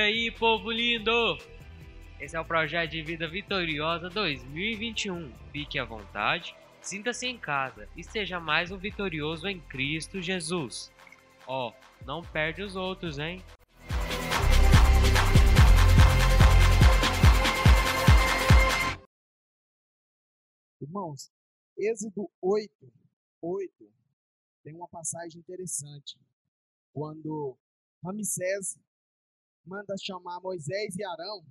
aí, povo lindo? Esse é o projeto de vida vitoriosa 2021. Fique à vontade, sinta-se em casa e seja mais um vitorioso em Cristo Jesus. Ó, oh, não perde os outros, hein? Irmãos, Êxodo 8, 8 tem uma passagem interessante. Quando Ramsés manda chamar Moisés e Arão,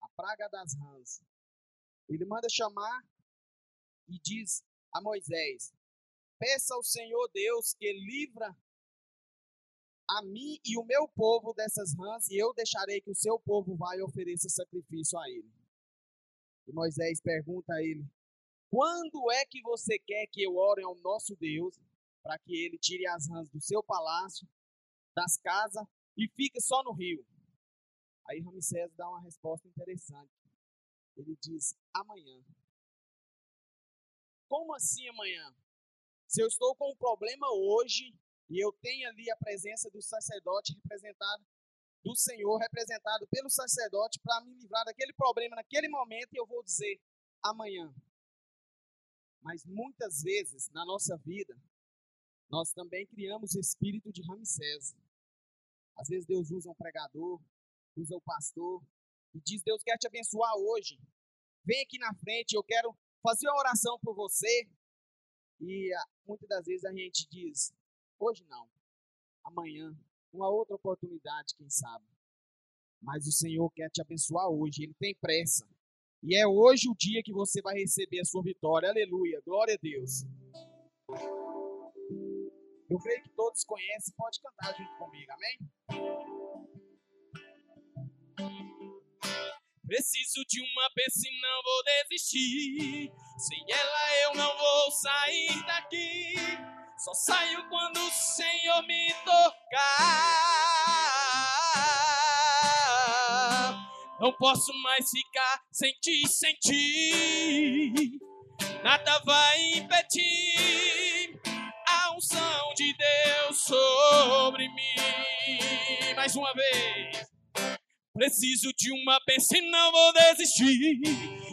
a praga das rãs. Ele manda chamar e diz a Moisés: Peça ao Senhor Deus que livra a mim e o meu povo dessas rãs, e eu deixarei que o seu povo vá e ofereça sacrifício a ele. E Moisés pergunta a ele: Quando é que você quer que eu ore ao nosso Deus para que ele tire as rãs do seu palácio, das casas e fique só no rio? Aí Ramsés dá uma resposta interessante. Ele diz: Amanhã. Como assim amanhã? Se eu estou com um problema hoje e eu tenho ali a presença do sacerdote representado do Senhor, representado pelo sacerdote, para me livrar daquele problema naquele momento, e eu vou dizer amanhã. Mas muitas vezes na nossa vida, nós também criamos espírito de Ramsés. Às vezes Deus usa um pregador, usa o pastor, e diz: Deus quer te abençoar hoje. Vem aqui na frente, eu quero fazer uma oração por você. E ah, muitas das vezes a gente diz: hoje não, amanhã, uma outra oportunidade, quem sabe. Mas o Senhor quer te abençoar hoje, Ele tem pressa. E é hoje o dia que você vai receber a sua vitória. Aleluia, glória a Deus. Eu creio que todos conhecem, pode cantar junto comigo, amém? Preciso de uma bênção, não vou desistir. Sem ela eu não vou sair daqui. Só saio quando o Senhor me tocar. Não posso mais ficar sem te sentir. Nada vai impedir unção de Deus sobre mim. Mais uma vez. Preciso de uma bênção e não vou desistir.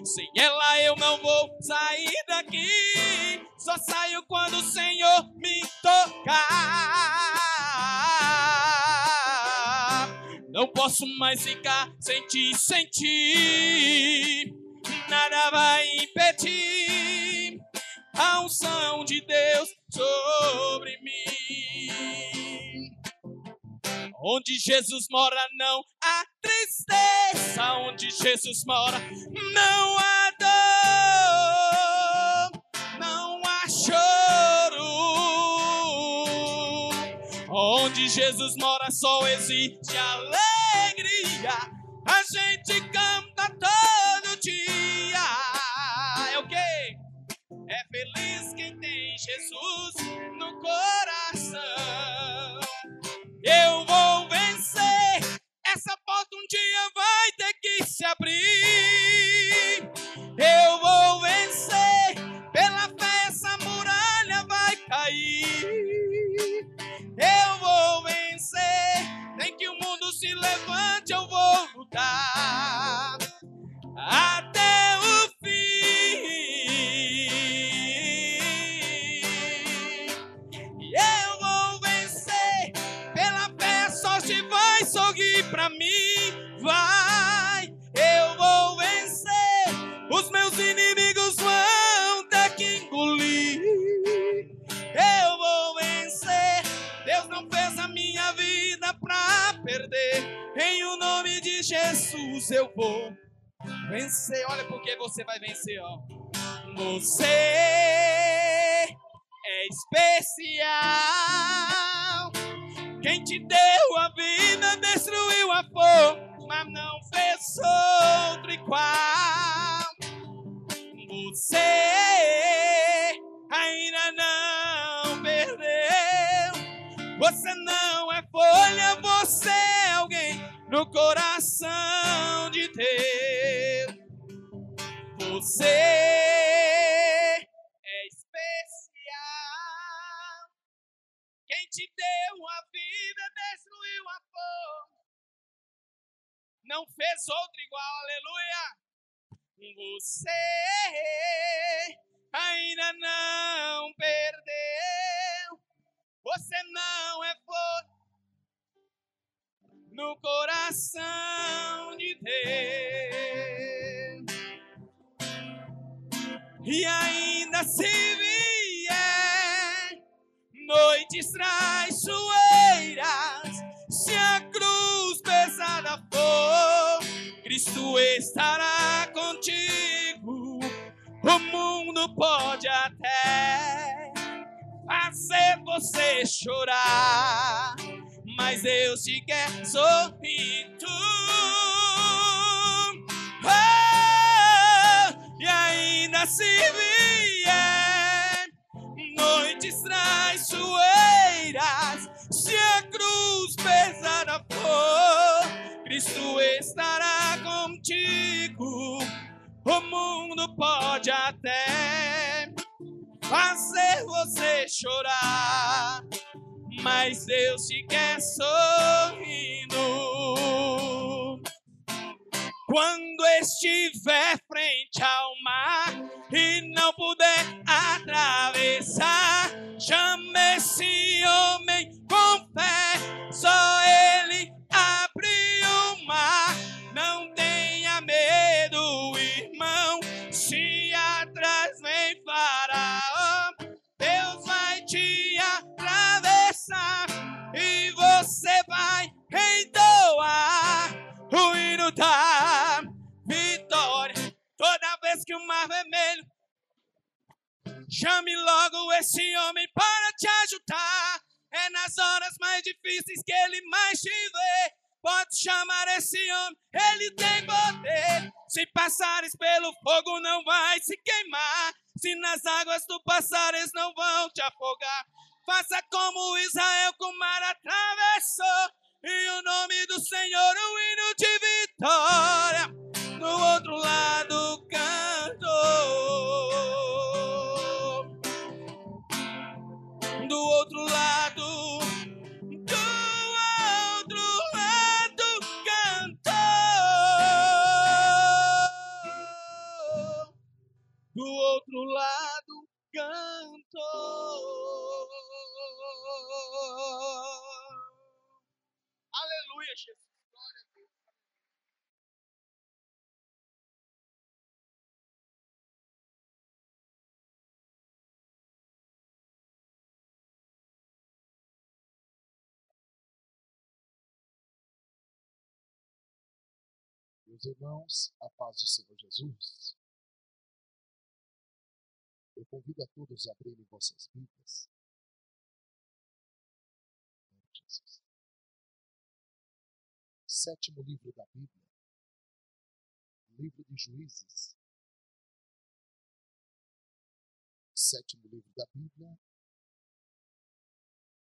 Sem ela eu não vou sair daqui. Só saio quando o Senhor me tocar. Não posso mais ficar sem te sentir. Nada vai impedir a unção de Deus sobre mim. Onde Jesus mora não há tristeza. Onde Jesus mora não há dor, não há choro. Onde Jesus mora só existe alegria. A gente canta todo dia. É o quê? É feliz Jesus no coração. Eu vou vencer. Essa porta um dia vai ter que se abrir. Eu vou vencer. Pela fé essa muralha vai cair. Eu vou vencer. Nem que o mundo se levante, eu vou você vai vencer, ó. Você é especial. Quem te deu a vida destruiu a forma, não fez outro igual. Você ainda não perdeu. Você não é folha, você é alguém no coração de Deus. Você é especial. Quem te deu a vida destruiu a forma. não fez outro igual, aleluia. Você ainda não perdeu, você não é flor no coração de Deus. E ainda se vier noites traiçoeiras, se a cruz pesada for, Cristo estará contigo. O mundo pode até fazer você chorar, mas Deus te quer sorrindo. Oh, se vier noites traiçoeiras, se a cruz pesada for, Cristo estará contigo. O mundo pode até fazer você chorar, mas Deus te quer sorrindo. Quando estiver frente ao mar e não puder atravessar, chame esse homem com fé, só ele abre o mar. Não tenha medo, irmão, se atrás vem Faraó, Deus vai te atravessar e você vai entoar o hino da vez que o mar vermelho chame logo esse homem para te ajudar. É nas horas mais difíceis que ele mais te vê. Pode chamar esse homem, ele tem poder. Se passares pelo fogo, não vai se queimar. Se nas águas tu passares, não vão te afogar. Faça como Israel com o mar atravessou. E o nome do Senhor, o hino de vitória. No outro lado outro lado cantou. Aleluia, Jesus. Glória Deus. Meus irmãos, a paz do Senhor Jesus. Eu convido a todos a abrirem vossas Jesus. Sétimo livro da Bíblia. Livro de Juízes. Sétimo livro da Bíblia.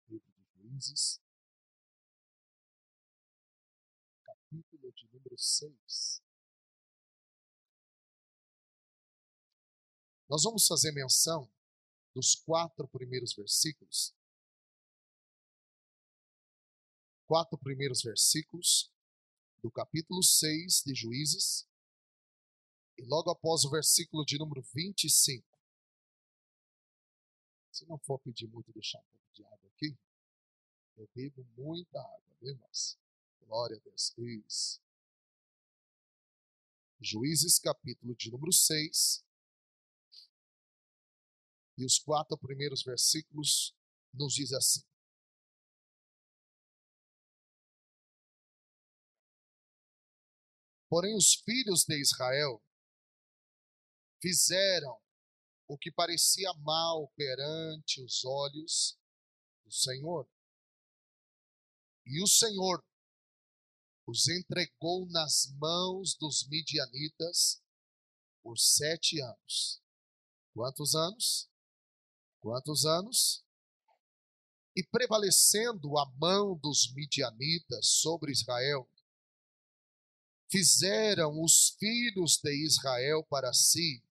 Livro de Juízes. capítulo de número 6. Nós vamos fazer menção dos quatro primeiros versículos. Quatro primeiros versículos do capítulo 6 de Juízes. E logo após o versículo de número 25. Se não for pedir muito, deixar um pouco de água aqui. Eu bebo muita água, viu, irmãos? Glória a Deus. Isso. Juízes, capítulo de número 6. E os quatro primeiros versículos nos diz assim. Porém, os filhos de Israel fizeram o que parecia mal perante os olhos do Senhor. E o Senhor os entregou nas mãos dos midianitas por sete anos. Quantos anos? Quantos anos? E prevalecendo a mão dos midianitas sobre Israel, fizeram os filhos de Israel para si,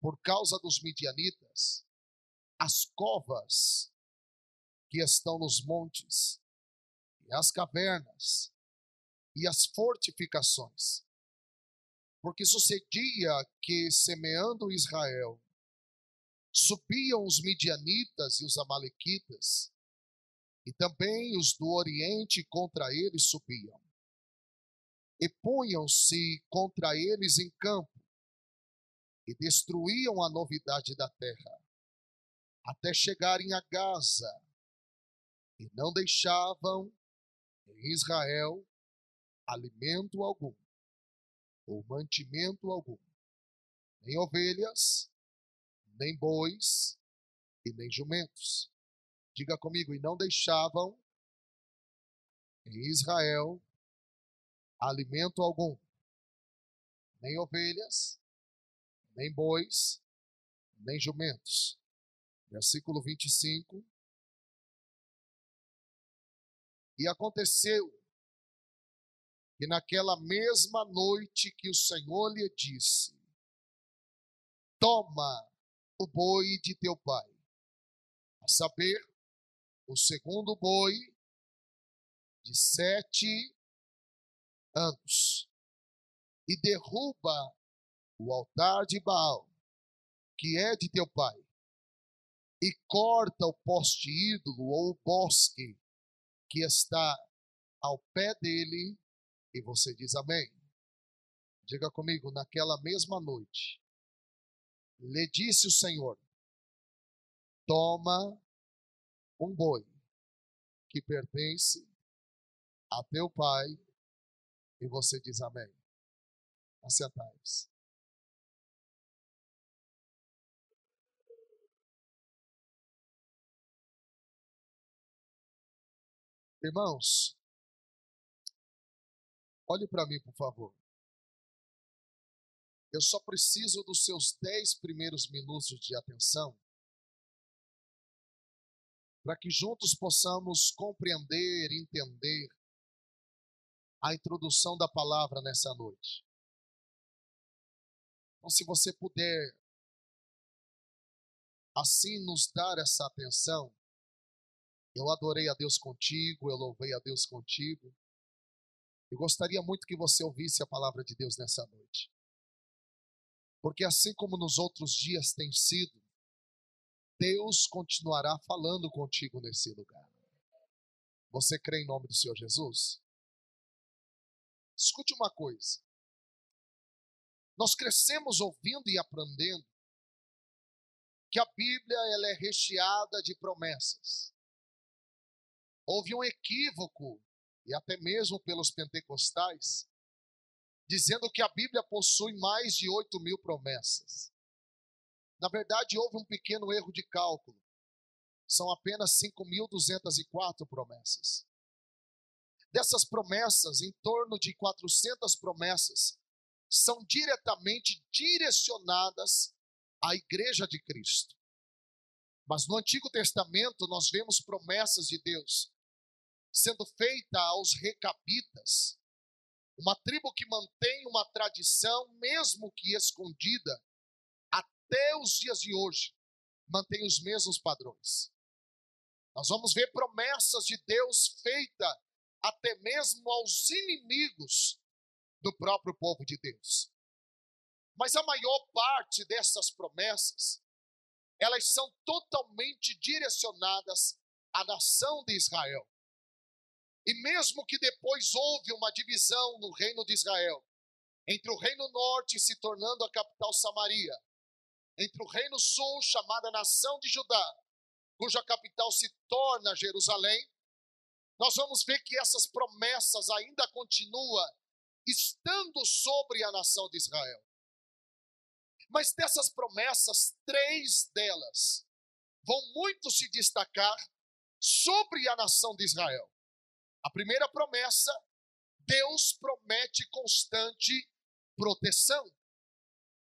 por causa dos midianitas, as covas que estão nos montes, e as cavernas, e as fortificações. Porque sucedia que, semeando Israel, subiam os midianitas e os amalequitas, e também os do Oriente contra eles subiam. E punham-se contra eles em campo, e destruíam a novidade da terra, até chegarem a Gaza, e não deixavam em Israel alimento algum, ou mantimento algum, nem ovelhas, nem bois e nem jumentos. Diga comigo, e não deixavam em Israel alimento algum, nem ovelhas, nem bois, nem jumentos. Versículo 25. E aconteceu que naquela mesma noite que o Senhor lhe disse: Toma o boi de teu pai, a saber, o segundo boi de sete anos, e derruba o altar de Baal, que é de teu pai, e corta o poste ídolo ou o bosque que está ao pé dele, e você diz amém. Diga comigo, naquela mesma noite, lhe disse o Senhor: Toma um boi que pertence a teu pai, e você diz amém. Assentai-vos. Irmãos, olhe para mim, por favor. Eu só preciso dos seus dez primeiros minutos de atenção para que juntos possamos compreender, entender a introdução da palavra nessa noite. Então, se você puder assim nos dar essa atenção, eu adorei a Deus contigo, eu louvei a Deus contigo. Eu gostaria muito que você ouvisse a palavra de Deus nessa noite. Porque assim como nos outros dias tem sido, Deus continuará falando contigo nesse lugar. Você crê em nome do Senhor Jesus? Escute uma coisa. Nós crescemos ouvindo e aprendendo que a Bíblia ela é recheada de promessas. Houve um equívoco, e até mesmo pelos pentecostais, dizendo que a Bíblia possui mais de 8 mil promessas. Na verdade, houve um pequeno erro de cálculo. São apenas 5.204 promessas. Dessas promessas, em torno de 400 promessas, são diretamente direcionadas à Igreja de Cristo. Mas no Antigo Testamento nós vemos promessas de Deus sendo feita aos recabitas, uma tribo que mantém uma tradição, mesmo que escondida, até os dias de hoje, mantém os mesmos padrões. Nós vamos ver promessas de Deus feitas até mesmo aos inimigos do próprio povo de Deus. Mas a maior parte dessas promessas, elas são totalmente direcionadas à nação de Israel. E mesmo que depois houve uma divisão no reino de Israel, entre o reino norte se tornando a capital Samaria, entre o reino sul, chamada nação de Judá, cuja capital se torna Jerusalém, nós vamos ver que essas promessas ainda continuam estando sobre a nação de Israel. Mas dessas promessas, três delas vão muito se destacar sobre a nação de Israel. A primeira promessa, Deus promete constante proteção.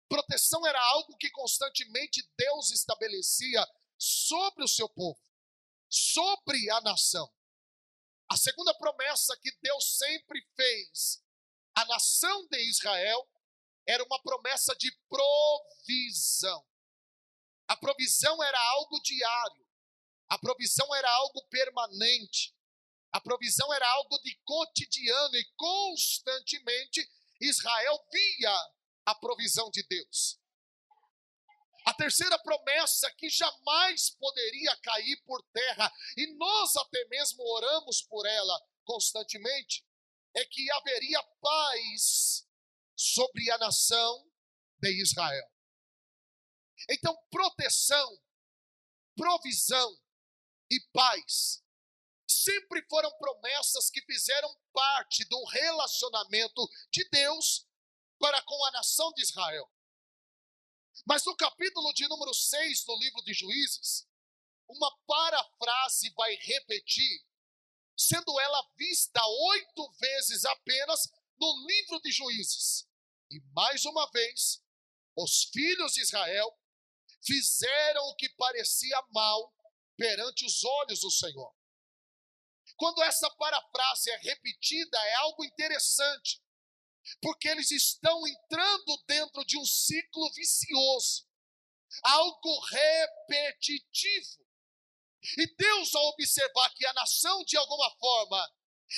Proteção era algo que constantemente Deus estabelecia sobre o seu povo, sobre a nação. A segunda promessa que Deus sempre fez à nação de Israel era uma promessa de provisão. A provisão era algo diário, a provisão era algo permanente. A provisão era algo de cotidiano e constantemente Israel via a provisão de Deus. A terceira promessa que jamais poderia cair por terra, e nós até mesmo oramos por ela constantemente, é que haveria paz sobre a nação de Israel. Então, proteção, provisão e paz sempre foram promessas que fizeram parte do relacionamento de Deus para com a nação de Israel. Mas no capítulo de número 6 do livro de Juízes, uma parafrase vai repetir, sendo ela vista oito vezes apenas no livro de Juízes. E mais uma vez, os filhos de Israel fizeram o que parecia mal perante os olhos do Senhor. Quando essa parafrase é repetida, é algo interessante, porque eles estão entrando dentro de um ciclo vicioso, algo repetitivo. E Deus, ao observar que a nação, de alguma forma,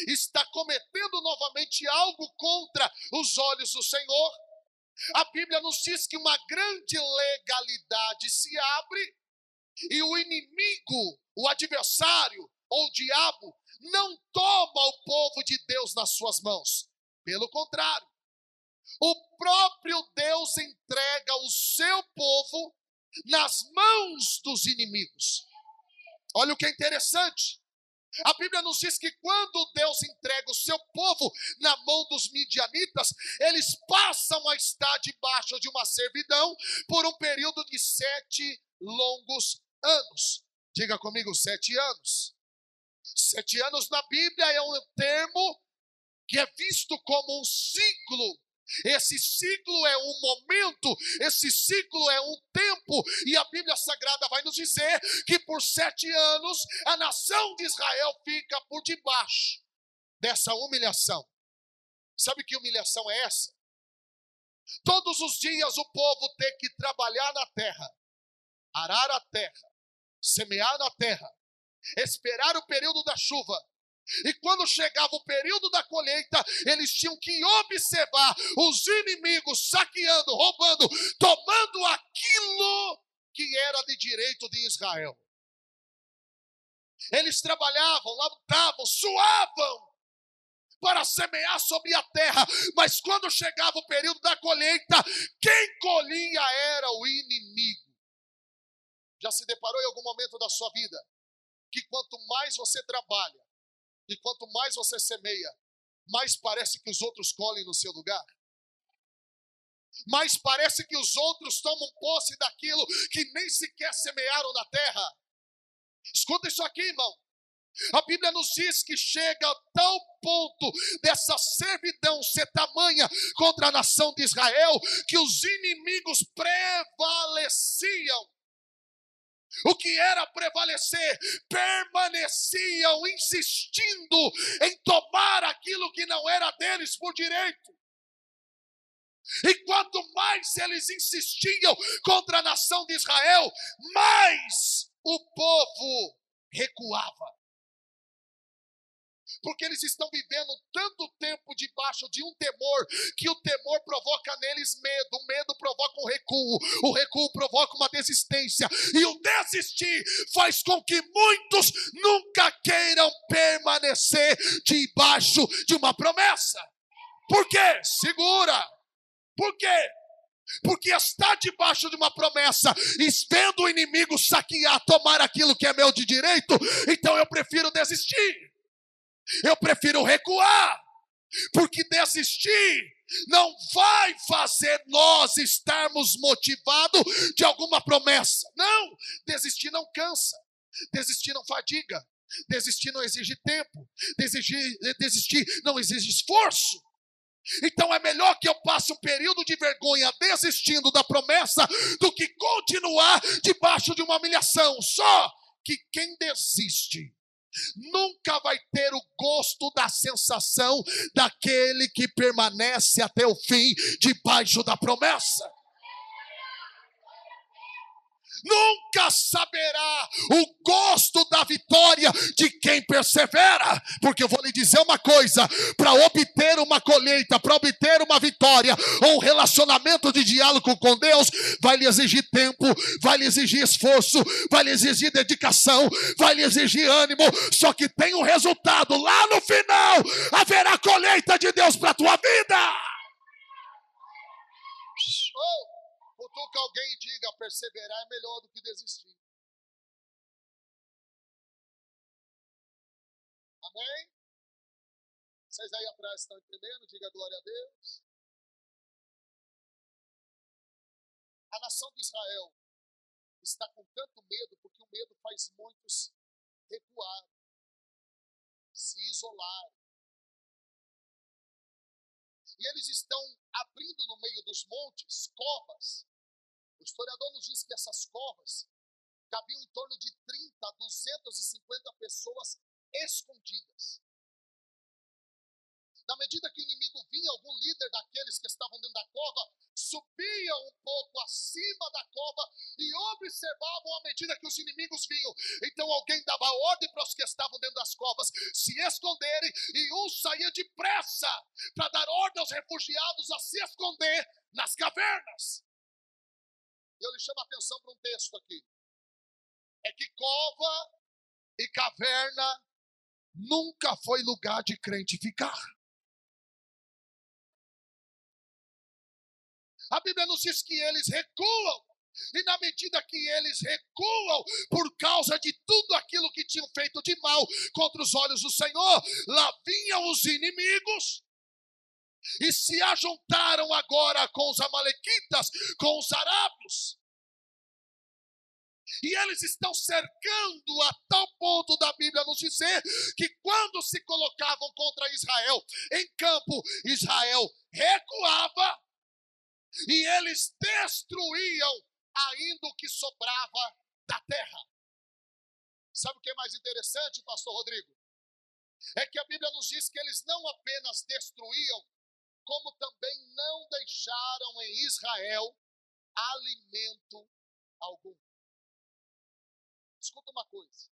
está cometendo novamente algo contra os olhos do Senhor, a Bíblia nos diz que uma grande legalidade se abre e o inimigo, o adversário ou o diabo não toma o povo de Deus nas suas mãos. Pelo contrário, o próprio Deus entrega o seu povo nas mãos dos inimigos. Olha o que é interessante. A Bíblia nos diz que quando Deus entrega o seu povo na mão dos midianitas, eles passam a estar debaixo de uma servidão por um período de sete longos anos. Diga comigo, sete anos. Sete anos na Bíblia é um termo que é visto como um ciclo. Esse ciclo é um momento, esse ciclo é um tempo, e a Bíblia Sagrada vai nos dizer que por sete anos a nação de Israel fica por debaixo dessa humilhação. Sabe que humilhação é essa? Todos os dias o povo tem que trabalhar na terra, arar a terra, semear na terra, esperar o período da chuva. E quando chegava o período da colheita, eles tinham que observar os inimigos saqueando, roubando, tomando aquilo que era de direito de Israel. Eles trabalhavam, lutavam, suavam para semear sobre a terra, mas quando chegava o período da colheita, quem colhia era o inimigo. Já se deparou em algum momento da sua vida que quanto mais você trabalha e quanto mais você semeia, mais parece que os outros colhem no seu lugar? Mais parece que os outros tomam posse daquilo que nem sequer semearam na terra. Escuta isso aqui, irmão. A Bíblia nos diz que chega a tal ponto dessa servidão ser tamanha contra a nação de Israel que os inimigos prevaleciam o que era prevalecer, permaneciam insistindo em tomar aquilo que não era deles por direito. E quanto mais eles insistiam contra a nação de Israel, mais o povo recuava porque eles estão vivendo tanto tempo debaixo de um temor, que o temor provoca neles medo, o medo provoca um recuo, o recuo provoca uma desistência, e o desistir faz com que muitos nunca queiram permanecer debaixo de uma promessa. Por quê? Segura. Por quê? Porque está debaixo de uma promessa, e vendo o inimigo saquear, tomar aquilo que é meu de direito, então eu prefiro desistir. Eu prefiro recuar, porque desistir não vai fazer nós estarmos motivados de alguma promessa. Não, desistir não cansa, desistir não fadiga, desistir não exige tempo, desistir, desistir não exige esforço. Então é melhor que eu passe um período de vergonha desistindo da promessa do que continuar debaixo de uma humilhação. Só que quem desiste nunca vai ter o gosto da sensação daquele que permanece até o fim debaixo da promessa. Nunca saberá o gosto da vitória de quem persevera, porque eu vou lhe dizer uma coisa: para obter uma colheita, para obter uma vitória, ou um relacionamento de diálogo com Deus, vai lhe exigir tempo, vai lhe exigir esforço, vai lhe exigir dedicação, vai lhe exigir ânimo. Só que tem um resultado lá no final: haverá colheita de Deus para a tua vida. Oh, cutuca alguém e diga: perseverar é melhor do que desistir. Amém? Vocês aí atrás estão entendendo? Diga glória a Deus. A nação de Israel está com tanto medo porque o medo faz muitos recuar, se isolar. E eles estão abrindo no meio dos montes covas. O historiador nos diz que essas covas cabiam em torno de 30 a 250 pessoas escondidas. Na medida que o inimigo vinha, algum líder daqueles que estavam dentro da cova subia um pouco acima da cova e observavam à medida que os inimigos vinham. Então alguém dava ordem para os que estavam dentro das covas se esconderem e um saía depressa para dar ordem aos refugiados a se esconder nas cavernas. Eu lhe chamo a atenção para um texto aqui. É que cova e caverna nunca foi lugar de crente ficar. A Bíblia nos diz que eles recuam. E na medida que eles recuam por causa de tudo aquilo que tinham feito de mal contra os olhos do Senhor, lá vinham os inimigos e se ajuntaram agora com os amalequitas, com os arábios. E eles estão cercando a tal ponto da Bíblia nos dizer que quando se colocavam contra Israel em campo, Israel recuava e eles destruíam ainda o que sobrava da terra. Sabe o que é mais interessante, pastor Rodrigo? É que a Bíblia nos diz que eles não apenas destruíam, como também não deixaram em Israel alimento algum. Escuta uma coisa.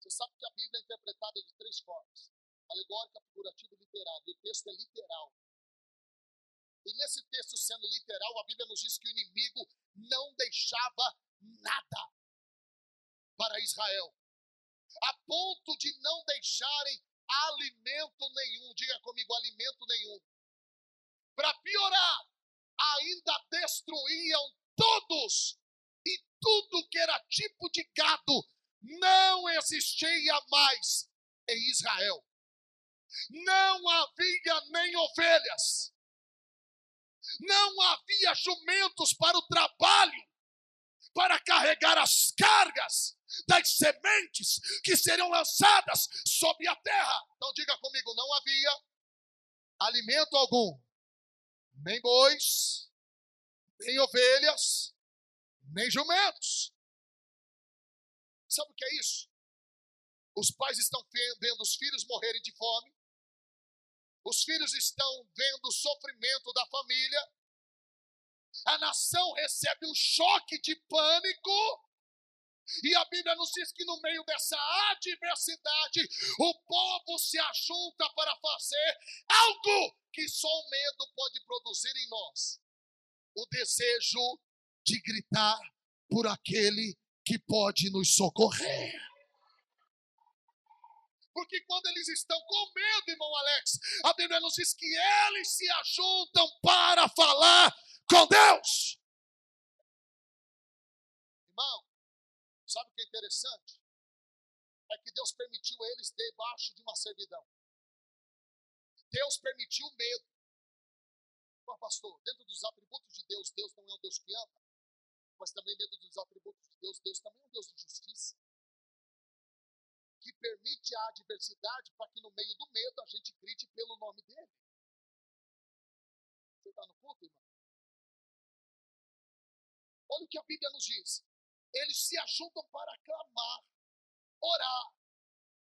Você sabe que a Bíblia é interpretada de três formas: alegórica, figurativa e literária. E o texto é literal. E nesse texto sendo literal, a Bíblia nos diz que o inimigo não deixava nada para Israel, a ponto de não deixarem alimento nenhum. Diga comigo, alimento nenhum. Para piorar, ainda destruíam todos e tudo que era tipo de gado não existia mais em Israel. Não havia nem ovelhas, não havia jumentos para o trabalho, para carregar as cargas das sementes que seriam lançadas sobre a terra. Então diga comigo: não havia alimento algum, nem bois, nem ovelhas, nem jumentos. Sabe o que é isso? Os pais estão vendo os filhos morrerem de fome, os filhos estão vendo o sofrimento da família, a nação recebe um choque de pânico, e a Bíblia nos diz que no meio dessa adversidade, o povo se ajunta para fazer algo que só o medo pode produzir em nós: o desejo de gritar por aquele que pode nos socorrer. Porque quando eles estão com medo, irmão Alex, a Bíblia nos diz que eles se ajuntam para falar com Deus. Irmão, sabe o que é interessante? É que Deus permitiu eles debaixo de uma servidão. Deus permitiu o medo. Mas, pastor, dentro dos atributos de Deus, Deus não é um Deus que ama, mas também dentro dos atributos de Deus, Deus também é um Deus de justiça que permite a adversidade para que no meio do medo a gente grite pelo nome dele. Você está no culto, irmão? Olha o que a Bíblia nos diz. Eles se ajuntam para clamar, orar.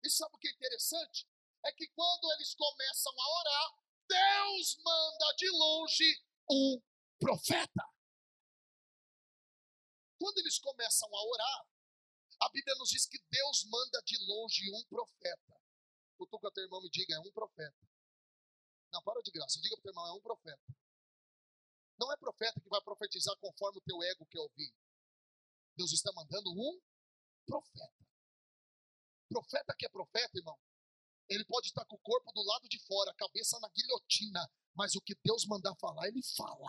E sabe o que é interessante? É que quando eles começam a orar, Deus manda de longe um profeta. Quando eles começam a orar, A Bíblia nos diz que Deus manda de longe um profeta. Cutuca teu irmão e diga, é um profeta. Não, para de graça. Diga para o teu irmão, é um profeta. Não é profeta que vai profetizar conforme o teu ego quer ouvir. Deus está mandando um profeta. Profeta que é profeta, irmão, ele pode estar com o corpo do lado de fora, a cabeça na guilhotina, mas o que Deus mandar falar, ele fala.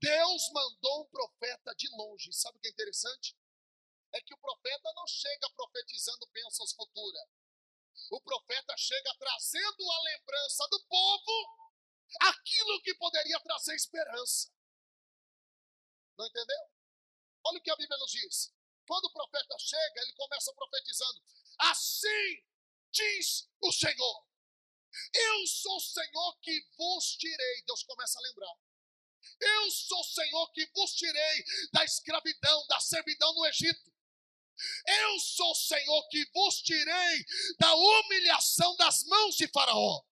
Deus mandou um profeta de longe. Sabe o que é interessante? É que o profeta não chega profetizando bênçãos futuras. O profeta chega trazendo a lembrança do povo aquilo que poderia trazer esperança. Não entendeu? Olha o que a Bíblia nos diz. Quando o profeta chega, ele começa profetizando: Assim diz o Senhor. Eu sou o Senhor que vos tirei. Deus começa a lembrar. Eu sou o Senhor que vos tirei da escravidão, da servidão no Egito. Eu sou o Senhor que vos tirei da humilhação das mãos de Faraó.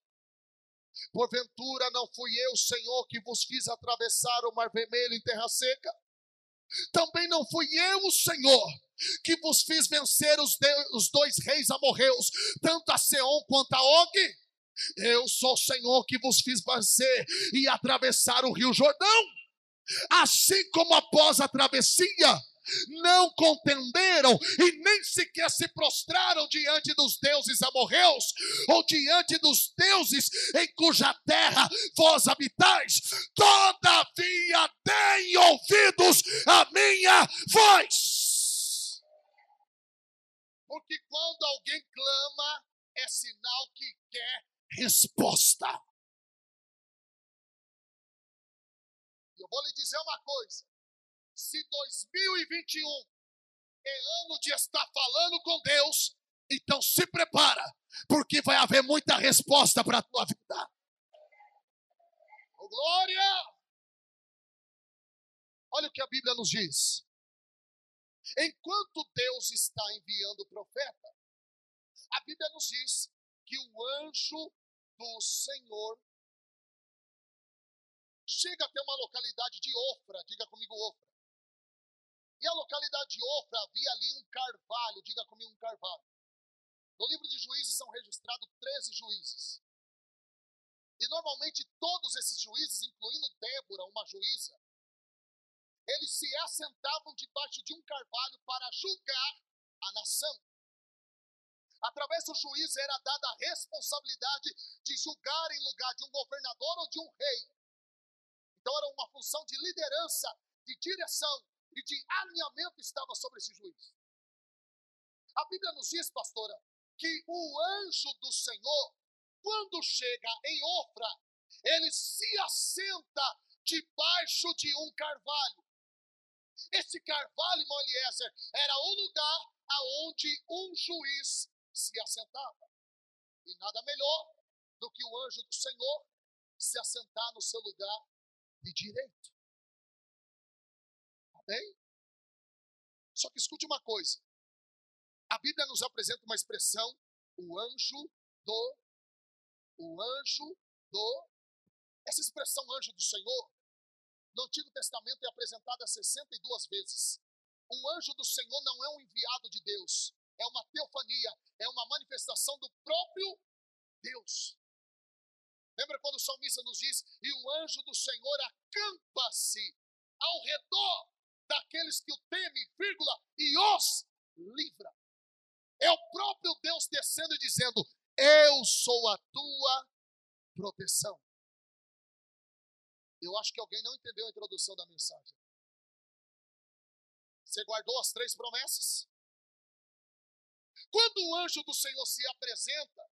Porventura não fui eu, Senhor, que vos fiz atravessar o mar vermelho em terra seca? Também não fui eu, Senhor, que vos fiz vencer os, os dois reis amorreus, tanto a Seom quanto a Og? Eu sou o Senhor que vos fiz vencer e atravessar o rio Jordão. Assim como após a travessia, não contenderam e nem sequer se prostraram diante dos deuses amorreus ou diante dos deuses em cuja terra vós habitais. Todavia, deem ouvidos a minha voz. Porque quando alguém clama, é sinal que quer resposta. Eu vou lhe dizer uma coisa: se 2021 é ano de estar falando com Deus, então se prepara, porque vai haver muita resposta para a tua vida. Oh, glória! Olha o que a Bíblia nos diz. Enquanto Deus está enviando o profeta, a Bíblia nos diz que o anjo do Senhor chega até uma localidade de Ofra, diga comigo Ofra. E a localidade de Ofra havia ali um carvalho, diga comigo um carvalho. No livro de juízes são registrados 13 juízes. E normalmente todos esses juízes, incluindo Débora, uma juíza, eles se assentavam debaixo de um carvalho para julgar a nação. Através do juiz era dada a responsabilidade de julgar em lugar de um governador ou de um rei. Então era uma função de liderança, de direção e de alinhamento estava sobre esse juiz. A Bíblia nos diz, pastora, que o anjo do Senhor, quando chega em Ofra, ele se assenta debaixo de um carvalho. Esse carvalho, irmão Eliezer, era o lugar aonde um juiz se assentava. E nada melhor do que o anjo do Senhor se assentar no seu lugar de direito. Amém? Só que escute uma coisa. A Bíblia nos apresenta uma expressão, o anjo do, o anjo do, essa expressão anjo do Senhor, no Antigo Testamento é apresentada 62 vezes. Um anjo do Senhor não é um enviado de Deus, é uma teofania, é uma manifestação do próprio Deus. Lembra quando o salmista nos diz: E o anjo do Senhor acampa-se ao redor daqueles que o temem, vírgula, e os livra. É o próprio Deus descendo e dizendo: Eu sou a tua proteção. Eu acho que alguém não entendeu a introdução da mensagem. Você guardou as três promessas? Quando o anjo do Senhor se apresenta,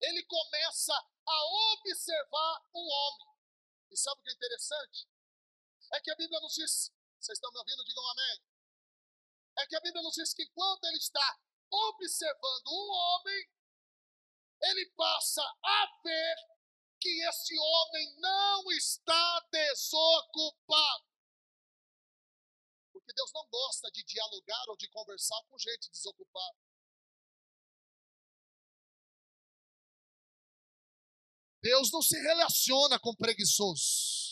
ele começa a observar o homem. E sabe o que é interessante? É que a Bíblia nos diz, vocês estão me ouvindo? Digam amém. É que a Bíblia nos diz que quando ele está observando um homem, ele passa a ver que esse homem não está desocupado. Porque Deus não gosta de dialogar ou de conversar com gente desocupada. Deus não se relaciona com preguiçosos.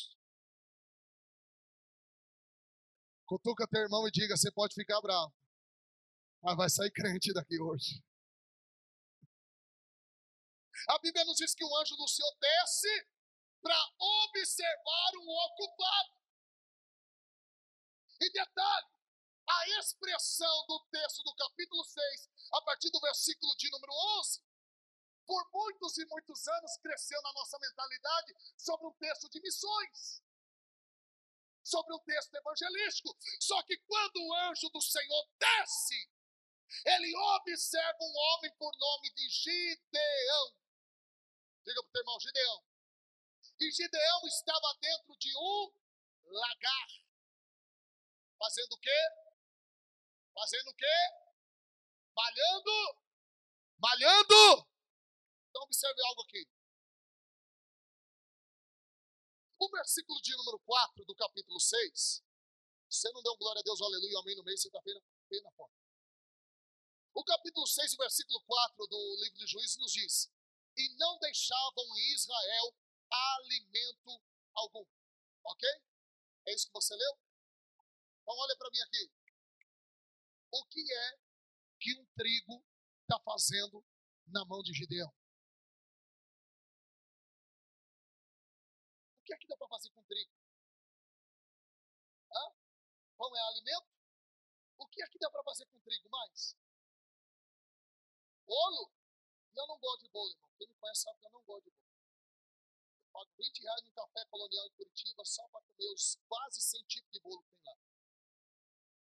Cutuca teu irmão e diga: você pode ficar bravo, mas vai sair crente daqui hoje. A Bíblia nos diz que o anjo do Senhor desce para observar um ocupado. E detalhe, a expressão do texto do capítulo 6, a partir do versículo de número 11, por muitos e muitos anos cresceu na nossa mentalidade sobre um texto de missões, sobre um texto evangelístico. Só que quando o anjo do Senhor desce, ele observa um homem por nome de Gideão. Diga para o teu irmão, Gideão. E Gideão estava dentro de um lagar. Fazendo o quê? Fazendo o quê? Malhando. Malhando. Então observe algo aqui. O versículo de número 4 do capítulo 6. Você não deu glória a Deus, aleluia, amém no meio, você está bem, bem na porta. O capítulo 6, o versículo 4 do livro de Juízes nos diz: E não deixavam em Israel alimento algum. Ok? É isso que você leu? Então olha para mim aqui. O que é que um trigo está fazendo na mão de Gideão? Que é que dá para fazer com trigo? Hã? Pão é alimento? O que é que dá para fazer com trigo mais? Bolo? Eu não gosto de bolo, irmão. Quem me conhece sabe que eu não gosto de bolo. Eu pago 20 reais no café colonial em Curitiba só para comer os quase 100 tipos de bolo que tem lá.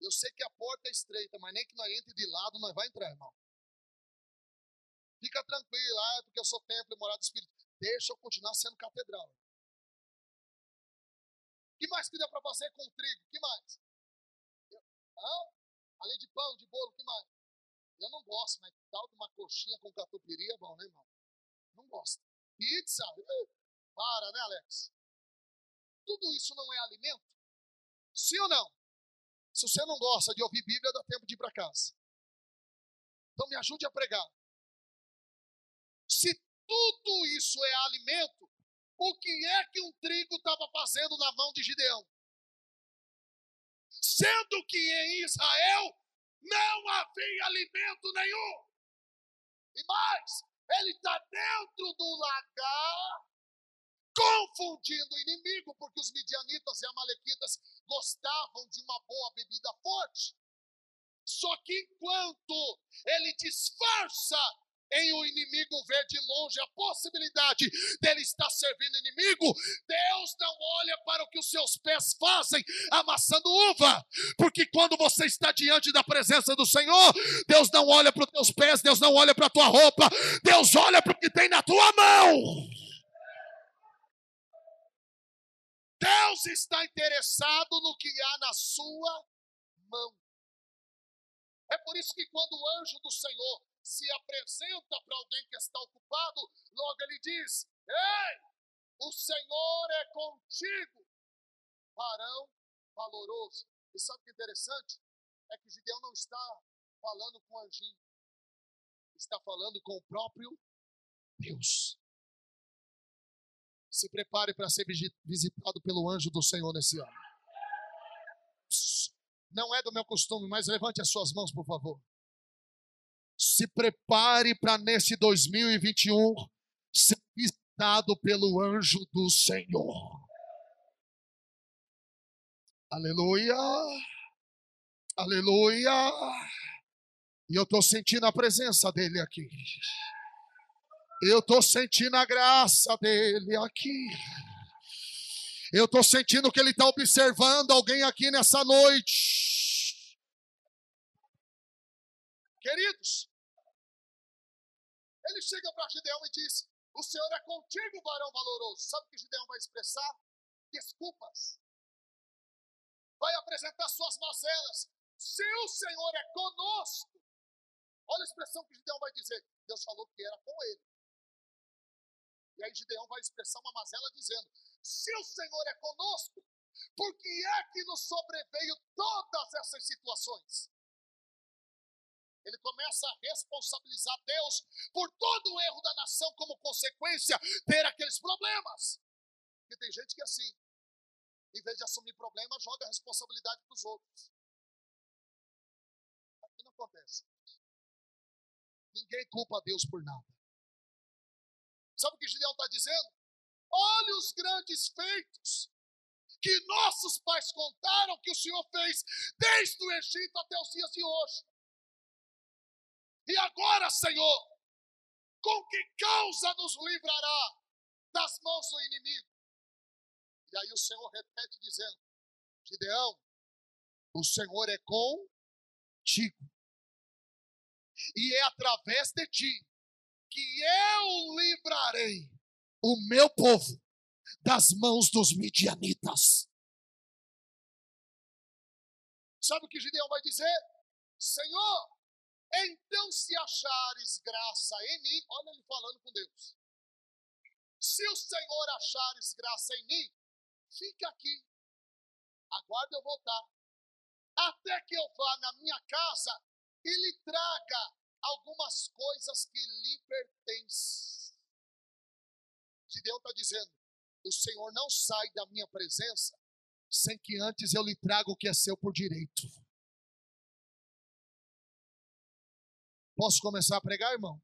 Eu sei que a porta é estreita, mas nem que nós entre de lado, nós vai entrar, irmão. Fica tranquilo, ah, é porque eu sou templo e morada do Espírito. Deixa eu continuar sendo catedral. Que mais que dá para fazer com trigo? Que mais? Eu, ah, além de pão, de bolo, que mais? Eu não gosto, mas tal de uma coxinha com catupiry é bom, né, irmão? Não gosto. Pizza? Para, né, Alex? Tudo isso não é alimento? Sim ou não? Se você não gosta de ouvir Bíblia, dá tempo de ir para casa. Então me ajude a pregar. Se tudo isso é alimento, o que é que um trigo estava fazendo na mão de Gideão? Sendo que em Israel não havia alimento nenhum. E mais, ele está dentro do lagar, confundindo o inimigo, porque os midianitas e amalequitas gostavam de uma boa bebida forte. Só que enquanto ele disfarça em o inimigo ver de longe a possibilidade dele estar servindo inimigo, Deus não olha para o que os seus pés fazem amassando uva, porque quando você está diante da presença do Senhor, Deus não olha para os teus pés, Deus não olha para a tua roupa, Deus olha para o que tem na tua mão. Deus está interessado no que há na sua mão. É por isso que quando o anjo do Senhor se apresenta para alguém que está ocupado, logo ele diz: Ei, o Senhor é contigo, varão valoroso. E sabe o que é interessante? É que Gideão não está falando com o anjinho, está falando com o próprio Deus. Se prepare para ser visitado pelo anjo do Senhor nesse ano. Não é do meu costume, mas levante as suas mãos, por favor se prepare para nesse 2021 ser visitado pelo anjo do Senhor. Aleluia. Aleluia. E eu estou sentindo a presença dele aqui. Eu estou sentindo a graça dele aqui. Eu estou sentindo que ele está observando alguém aqui nessa noite. Queridos, ele chega para Gideão e diz: O Senhor é contigo, varão valoroso. Sabe o que Gideão vai expressar? Desculpas. Vai apresentar suas mazelas. Se o Senhor é conosco, olha a expressão que Gideão vai dizer: Deus falou que era com ele. E aí Gideão vai expressar uma mazela dizendo: Se o Senhor é conosco, por que é que nos sobreveio todas essas situações? Ele começa a responsabilizar Deus por todo o erro da nação, como consequência, ter aqueles problemas. Porque tem gente que é assim. Em vez de assumir problema, joga a responsabilidade para os outros. Aqui não acontece. Ninguém culpa Deus por nada. Sabe o que Gideão está dizendo? Olha os grandes feitos que nossos pais contaram que o Senhor fez desde o Egito até os dias de hoje. E agora, Senhor, com que causa nos livrará das mãos do inimigo? E aí o Senhor repete dizendo: Gideão, o Senhor é contigo. E é através de ti que eu livrarei o meu povo das mãos dos midianitas. Sabe o que Gideão vai dizer? Senhor, então se achares graça em mim, olha ele falando com Deus. Se o Senhor achares graça em mim, fica aqui. Aguarde eu voltar. Até que eu vá na minha casa e lhe traga algumas coisas que lhe pertencem. Gideão está dizendo: o Senhor não sai da minha presença sem que antes eu lhe traga o que é seu por direito. Posso começar a pregar, irmão?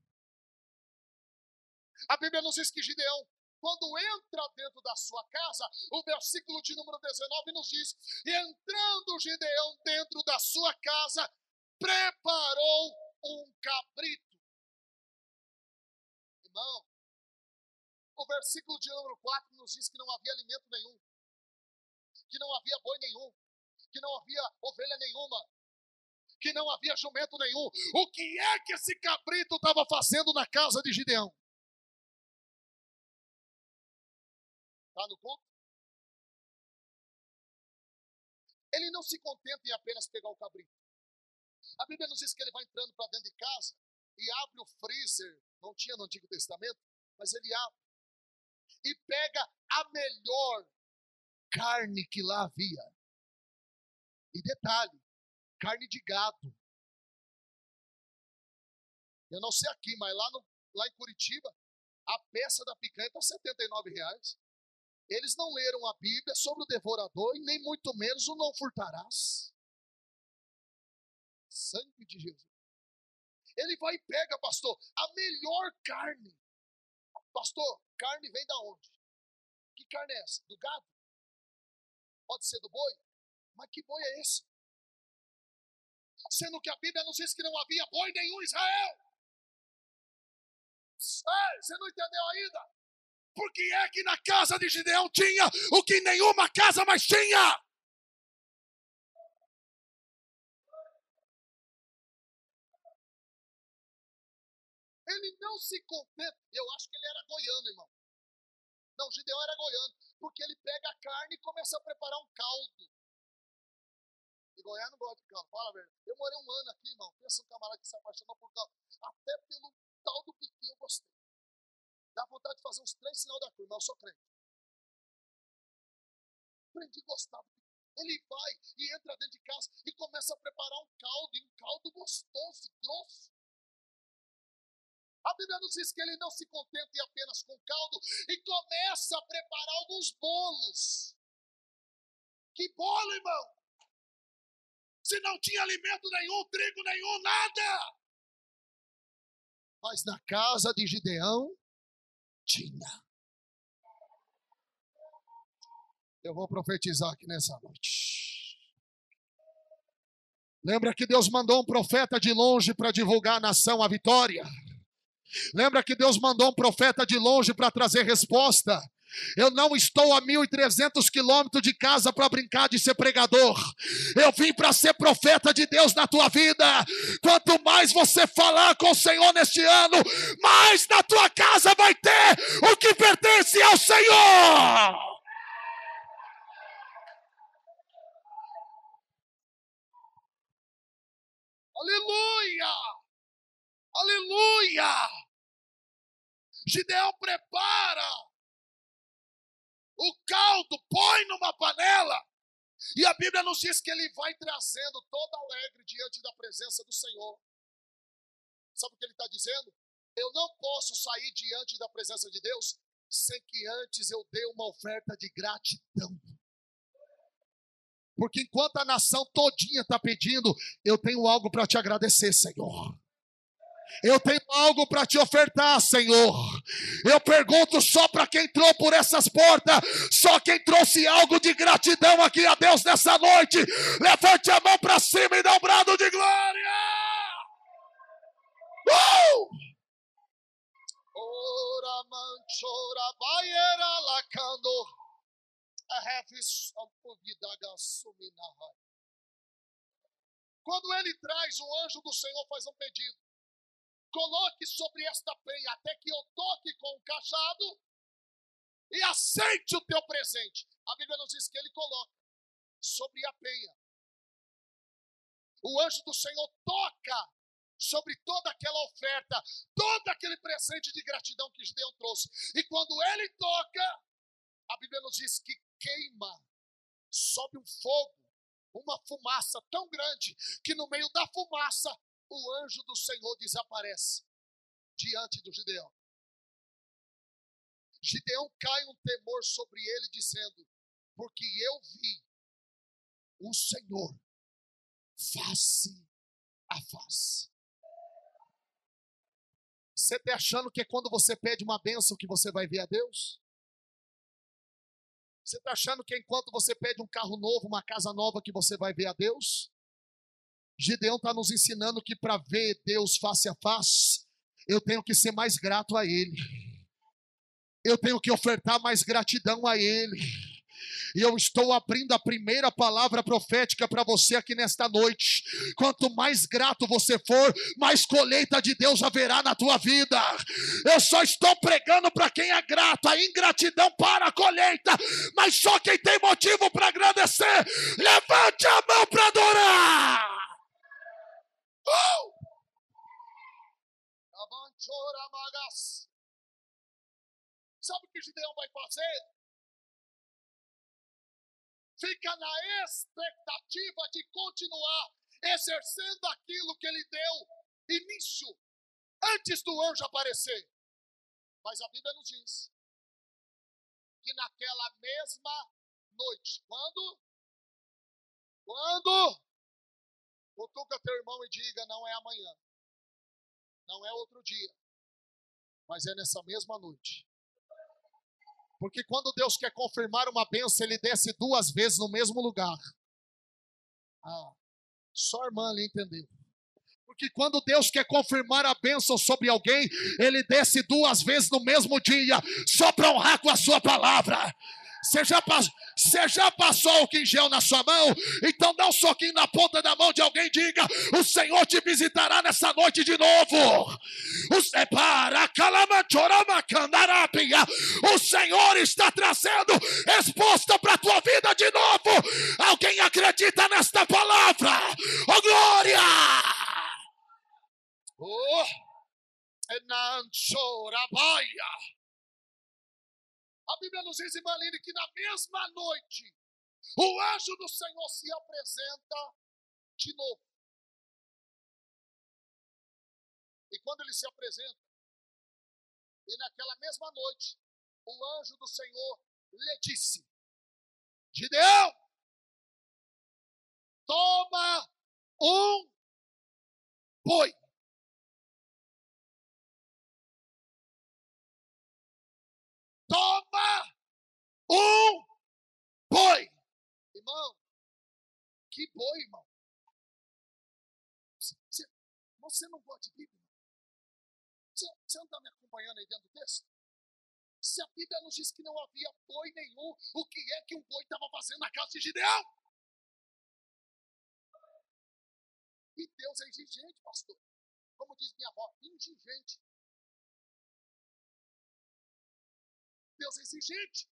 A Bíblia nos diz que Gideão, quando entra dentro da sua casa, o versículo de número 19 nos diz: E entrando Gideão dentro da sua casa, preparou um cabrito. Irmão, o versículo de número 4 nos diz que não havia alimento nenhum, que não havia boi nenhum, que não havia ovelha nenhuma, que não havia jumento nenhum. O que é que esse cabrito estava fazendo na casa de Gideão? Está no culto? Ele não se contenta em apenas pegar o cabrito. A Bíblia nos diz que ele vai entrando para dentro de casa e abre o freezer. Não tinha no Antigo Testamento, mas ele abre e pega a melhor carne que lá havia. E detalhe, carne de gado. Eu não sei aqui, mas lá, no, lá em Curitiba, a peça da picanha está 79 reais. Eles não leram a Bíblia sobre o devorador e nem muito menos o não furtarás. Sangue de Jesus. Ele vai e pega, pastor, a melhor carne. Pastor, carne vem da onde? Que carne é essa? Do gado? Pode ser do boi? Mas que boi é esse? Sendo que a Bíblia nos diz que não havia boi nenhum em Israel. Ei, você não entendeu ainda? Porque é que na casa de Gideão tinha o que nenhuma casa mais tinha. Ele não se contenta. Eu acho que ele era goiano, irmão. Não, Gideão era goiano. Porque ele pega a carne e começa a preparar um caldo. E goiano gosta de caldo. Fala, velho. Eu morei um ano aqui, irmão. Pensa um camarada que se apaixonou por caldo. Até pelo tal do piqui eu gostei. Dá vontade de fazer uns três sinal da cruz, mas eu sou crente. Aprendi a gostar do. Ele vai e entra dentro de casa e começa a preparar um caldo, e um caldo gostoso, grosso. A Bíblia nos diz que ele não se contenta apenas com caldo e começa a preparar alguns bolos. Que bolo, irmão! Se não tinha alimento nenhum, trigo nenhum, nada! Mas na casa de Gideão tinha. Eu vou profetizar aqui nessa noite. Lembra que Deus mandou um profeta de longe para divulgar a nação a vitória? Lembra que Deus mandou um profeta de longe para trazer resposta? Eu não estou a 1.300 quilômetros de casa para brincar de ser pregador. Eu vim para ser profeta de Deus na tua vida. Quanto mais você falar com o Senhor neste ano, mais na tua casa vai ter o que pertence ao Senhor. Aleluia! Aleluia! Gideão prepara o caldo, põe numa panela. E a Bíblia nos diz que ele vai trazendo todo alegre diante da presença do Senhor. Sabe o que ele está dizendo? Eu não posso sair diante da presença de Deus sem que antes eu dê uma oferta de gratidão. Porque enquanto a nação todinha está pedindo, eu tenho algo para te agradecer, Senhor. Eu tenho algo para te ofertar, Senhor. Eu pergunto só para quem entrou por essas portas, só quem trouxe algo de gratidão aqui a Deus nessa noite. Levante a mão para cima e dá um brado de glória. Uh! Ora manchora baiera lacando. Quando ele traz, o anjo do Senhor faz um pedido. Coloque sobre esta penha até que eu toque com o cajado e aceite o teu presente. A Bíblia nos diz que ele coloca sobre a penha. O anjo do Senhor toca sobre toda aquela oferta, todo aquele presente de gratidão que Gideão trouxe. E quando ele toca, a Bíblia nos diz que queima, sobe um fogo, uma fumaça tão grande que no meio da fumaça o anjo do Senhor desaparece diante do Gideão. Gideão cai um temor sobre ele, dizendo: Porque eu vi o Senhor face a face. Você está achando que é quando você pede uma bênção que você vai ver a Deus? Você está achando que enquanto você pede um carro novo, uma casa nova, que você vai ver a Deus? Gideão está nos ensinando que para ver Deus face a face, eu tenho que ser mais grato a Ele. Eu tenho que ofertar mais gratidão a Ele. E eu estou abrindo a primeira palavra profética para você aqui nesta noite. Quanto mais grato você for, mais colheita de Deus haverá na tua vida. Eu só estou pregando para quem é grato. A ingratidão para a colheita, mas só quem tem motivo para agradecer, levante a mão para adorar. Sabe o que Gideão vai fazer? fica na expectativa de continuar exercendo aquilo que ele deu início antes do anjo aparecer. Mas a Bíblia nos diz que naquela mesma noite, quando? Quando? Cutuca teu irmão e diga: não é amanhã, não é outro dia, mas é nessa mesma noite. Porque quando Deus quer confirmar uma bênção, ele desce duas vezes no mesmo lugar. Ah, só a irmã ali entendeu. Porque quando Deus quer confirmar a bênção sobre alguém, ele desce duas vezes no mesmo dia, só para honrar com a sua palavra. Você já, você já passou o quingel na sua mão? Então dá um soquinho na ponta da mão de alguém diga: O Senhor te visitará nessa noite de novo. O Senhor está trazendo resposta para a tua vida de novo. Alguém acredita nesta palavra? Oh glória! Oh, a Bíblia nos diz, irmã Aline, que na mesma noite o anjo do Senhor se apresenta de novo. E quando ele se apresenta, e naquela mesma noite, o anjo do Senhor lhe disse: Gideão, toma um boi. Toma um boi. Irmão, que boi, irmão? Você, você não gosta de Bíblia? Você, você não está me acompanhando aí dentro do texto? Se a Bíblia nos diz que não havia boi nenhum, o que é que um boi estava fazendo na casa de Gideão? E Deus é exigente, pastor. Como diz minha avó, exigente. Deus é exigente.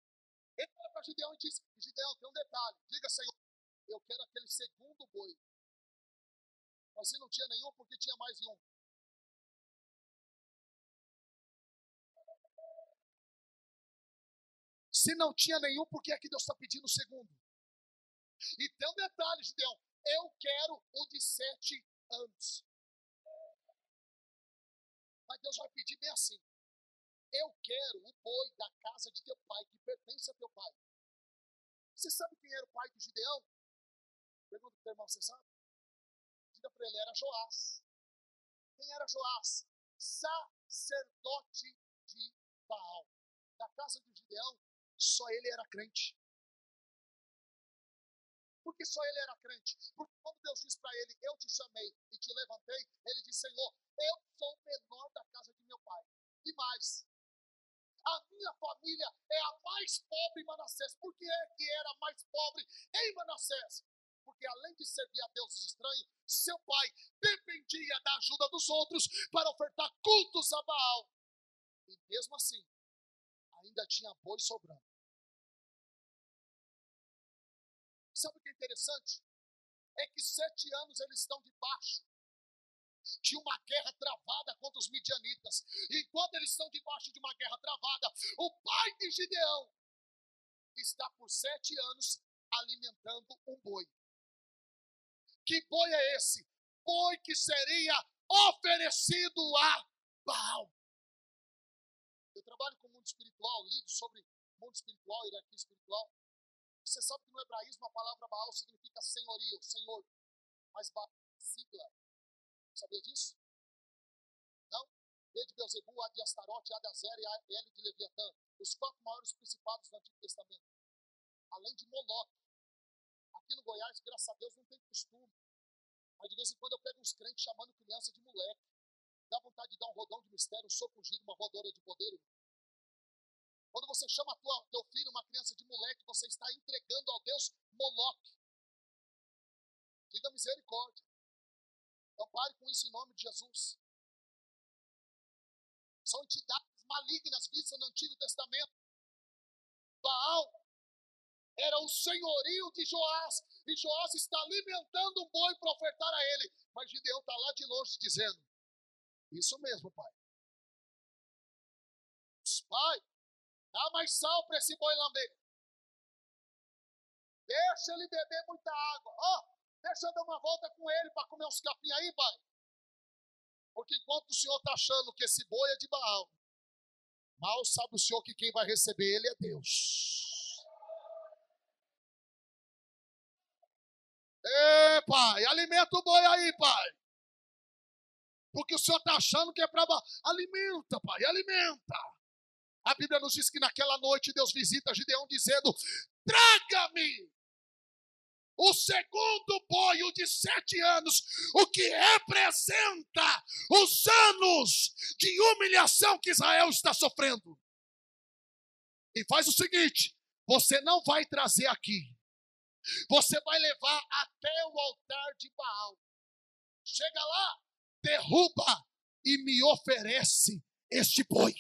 Ele olha para Gideão e diz: Gideão, tem um detalhe. Diga, Senhor, eu quero aquele segundo boi. Mas se não tinha nenhum, porque tinha mais um. Se não tinha nenhum, por que é que Deus está pedindo o segundo? E tem um detalhe, Gideão. Eu quero o de sete anos. Mas Deus vai pedir bem assim. Eu quero o boi da casa de teu pai, que pertence a teu pai. Você sabe quem era o pai de Gideão? Pergunta para o irmão, você sabe? Diga para ele, era Joás. Quem era Joás? Sacerdote de Baal. Da casa de Gideão, só ele era crente. Porque só ele era crente. Porque quando Deus disse para ele, eu te chamei e te levantei, ele disse, Senhor, eu sou o menor da casa de meu pai. E mais, a minha família é a mais pobre em Manassés. Por que é que era mais pobre em Manassés? Porque além de servir a deuses estranhos, seu pai dependia da ajuda dos outros para ofertar cultos a Baal. E mesmo assim, ainda tinha boi sobrando. Sabe o que é interessante? É que sete anos eles estão debaixo de uma guerra travada contra os midianitas. Enquanto eles estão debaixo de uma guerra travada, o pai de Gideão está por sete anos alimentando um boi. Que boi é esse? Boi que seria oferecido a Baal. Eu trabalho com o mundo espiritual, lido sobre mundo espiritual, hierarquia espiritual. Você sabe que no hebraísmo a palavra Baal significa senhorio, senhor. Mas Baal sigla. Sabia disso? Não? B de Beuzebu, A de Astarote, A de Azer e L de Leviatã. Os quatro maiores principados do Antigo Testamento. Além de Moloch. Aqui no Goiás, graças a Deus, não tem costume. Mas de vez em quando eu pego uns crentes chamando criança de moleque. Dá vontade de dar um rodão de mistério, um soco giro, uma rodora de poder. Quando você chama a tua, teu filho, uma criança de moleque, você está entregando ao Deus Moloque. Diga misericórdia. Então pare com isso em nome de Jesus. São entidades malignas vistas no Antigo Testamento. Baal era o senhorio de Joás, e Joás está alimentando um boi para ofertar a ele. Mas Gideão está lá de longe dizendo: Isso mesmo, pai. Pai, Dá mais sal para esse boi lamber. Deixa ele beber muita água. Ó, oh, deixa eu dar uma volta com ele para comer uns capim aí, pai. Porque enquanto o senhor está achando que esse boi é de Baal, mal sabe o senhor que quem vai receber ele é Deus. Ê, pai, alimenta o boi aí, pai. Porque o senhor está achando que é para. Alimenta, pai, alimenta. A Bíblia nos diz que naquela noite Deus visita Gideão dizendo: Traga-me o segundo boi, o de sete anos, o que representa os anos de humilhação que Israel está sofrendo. E faz o seguinte: você não vai trazer aqui, você vai levar até o altar de Baal. Chega lá, derruba e me oferece este boi.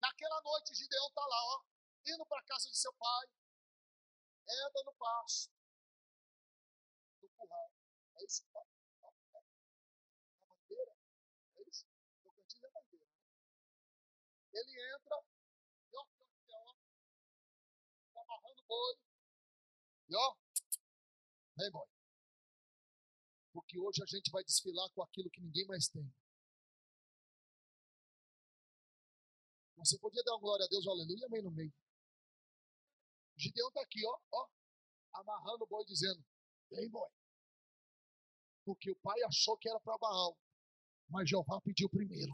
Naquela noite, Gideão está lá, ó, indo para a casa de seu pai, entra no pasto, no curral. É isso? Ó, ó, é. Na bandeira, é isso? No cantinho da bandeira. Né? Ele entra, e ó, ó, ó, tá amarrando o boi, e ó, vem boi. Porque hoje a gente vai desfilar com aquilo que ninguém mais tem. Você podia dar uma glória a Deus, aleluia, amém no meio. Gideão está aqui, ó, ó, amarrando o boi, dizendo: Vem, boi. Porque o pai achou que era para Baal, mas Jeová pediu primeiro.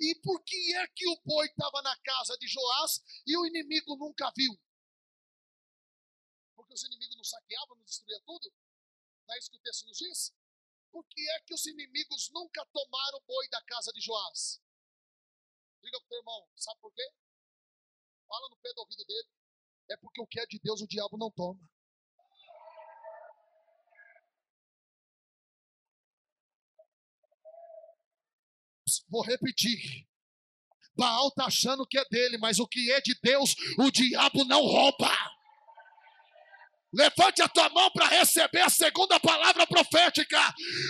E por que é que o boi estava na casa de Joás e o inimigo nunca viu? Porque os inimigos não saqueavam, não destruíam tudo? Não é isso que o texto nos diz? Por que é que os inimigos nunca tomaram o boi da casa de Joás? Diga para o teu irmão, sabe por quê? Fala no pé do ouvido dele. É porque o que é de Deus o diabo não toma. Vou repetir. Baal está achando que é dele, mas o que é de Deus, o diabo não rouba. Levante a tua mão para receber a segunda palavra profética.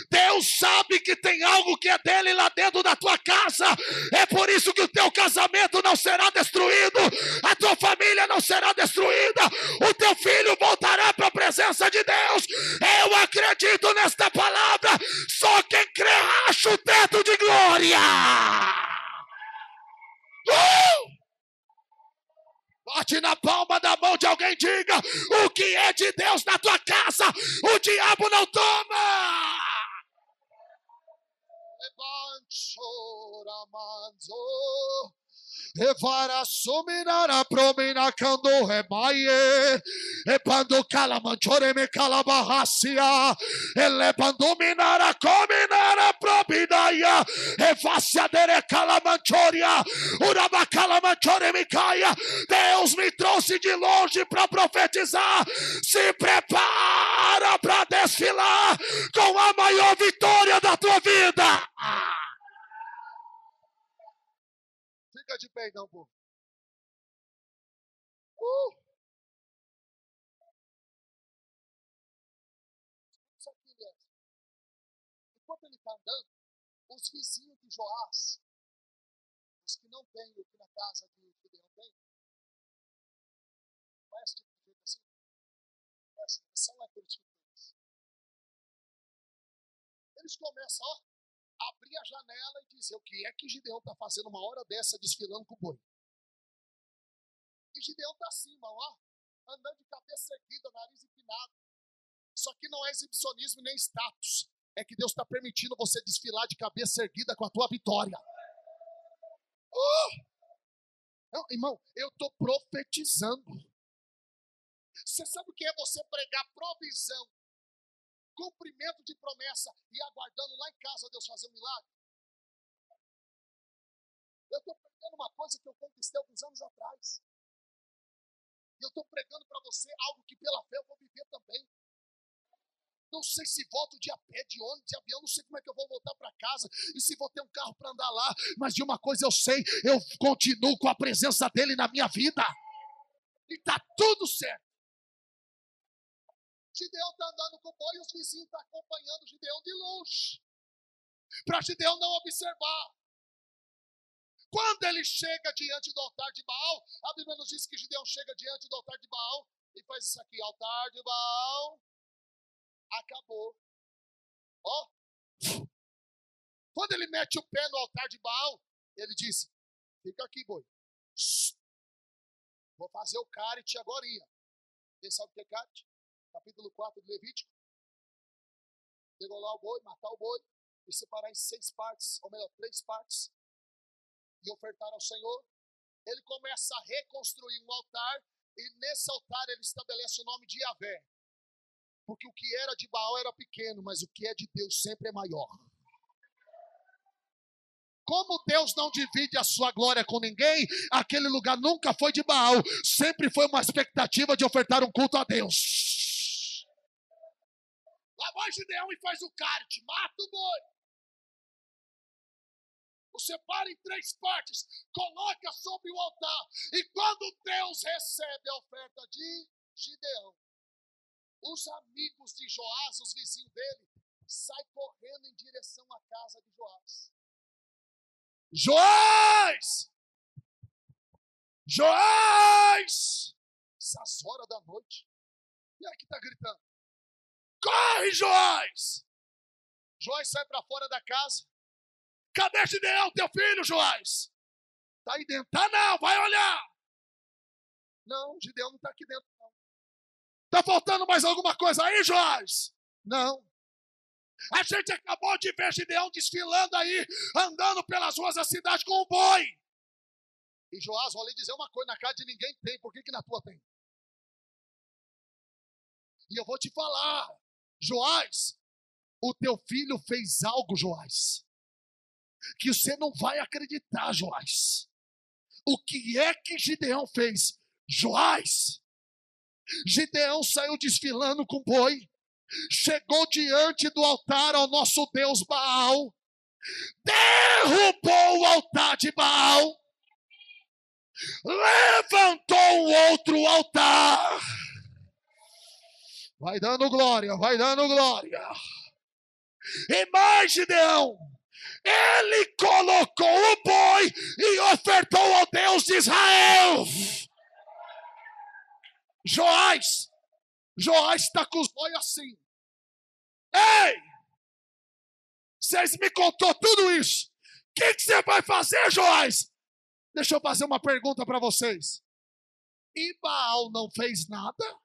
Deus sabe que tem algo que é dele lá dentro da tua casa. É por isso que o teu casamento não será destruído, a tua família não será destruída, o teu filho voltará para a presença de Deus. Eu acredito nesta palavra. Só quem crê acha o teto de glória. Uh! Bate na palma da mão de alguém, diga: O que é de Deus na tua casa, o diabo não toma. Levanchoramanzo. Evara suminara promina kando remaye. Epando calamanchore me calabarracia. Elepando minara cominara probidaya. Evacia dere calamanchoria. Uraba calamanchore me caia. Deus me trouxe de longe para profetizar. Se prepara para desfilar com a maior vitória da tua vida. Fica de pé então, povo. Uh! Isso aqui, Elias. Enquanto ele está andando, os vizinhos de Joás, os que não têm o que na casa de Gideão tem, conhece tipo de jeito assim? Conhece? São tipo deles. Eles começam, ó, abrir a janela e dizer o que é que Gideão está fazendo uma hora dessa desfilando com o boi. E Gideão está assim, ó, andando de cabeça erguida, nariz empinado. Isso aqui não é exibicionismo nem status. É que Deus está permitindo você desfilar de cabeça erguida com a tua vitória. Oh! Não, irmão, eu estou profetizando. Você sabe o que é você pregar provisão cumprimento de promessa e aguardando lá em casa Deus fazer um milagre? Eu estou pregando uma coisa que eu conquistei alguns anos atrás. E eu estou pregando para você algo que pela fé eu vou viver também. Não sei se volto de a pé, de ônibus, de avião, não sei como é que eu vou voltar para casa e se vou ter um carro para andar lá, mas de uma coisa eu sei, eu continuo com a presença dele na minha vida. E está tudo certo. Gideão está andando com o boi e os vizinhos estão tá acompanhando Gideão de longe. Para Gideão não observar. Quando ele chega diante do altar de Baal, a Bíblia nos diz que Gideão chega diante do altar de Baal e faz isso aqui: altar de Baal, acabou. Ó. Quando ele mete o pé no altar de Baal, ele diz: fica aqui, boi. Vou fazer o carite agora. Você sabe o que é carite? Capítulo 4 de Levítico. Degolar o boi, matar o boi, e separar em seis partes, ou melhor, três partes, e ofertar ao Senhor. Ele começa a reconstruir um altar, e nesse altar ele estabelece o nome de Yahvé. Porque o que era de Baal era pequeno, mas o que é de Deus sempre é maior. Como Deus não divide a sua glória com ninguém, aquele lugar nunca foi de Baal, sempre foi uma expectativa de ofertar um culto a Deus. Lá vai Gideão e faz o kart, mata o boi. O separa em três partes, coloca sobre o altar. E quando Deus recebe a oferta de Gideão, os amigos de Joás, os vizinhos dele, saem correndo em direção à casa de Joás. Joás! Joás! Essas horas da noite. E aí que está gritando? Corre, Joás! Joás sai para fora da casa. Cadê Gideão, teu filho, Joás? Está aí dentro. Tá não, vai olhar. Não, Gideão não está aqui dentro, não. Está faltando mais alguma coisa aí, Joás? Não. A gente acabou de ver Gideão desfilando aí, andando pelas ruas da cidade com um boi. E Joás, vou lhe dizer uma coisa: na casa de ninguém tem, por que, que na tua tem? E eu vou te falar: Joás, o teu filho fez algo, Joás, que você não vai acreditar, Joás. O que é que Gideão fez? Joás, Gideão saiu desfilando com boi, chegou diante do altar ao nosso Deus Baal, derrubou o altar de Baal, levantou outro altar Vai dando glória, vai dando glória. E mais, Gideão, ele colocou o boi e ofertou ao Deus de Israel. Joás, Joás está com os bois assim. Ei! Vocês me contou tudo isso. O que, que você vai fazer, Joás? Deixa eu fazer uma pergunta para vocês. E Baal não fez nada?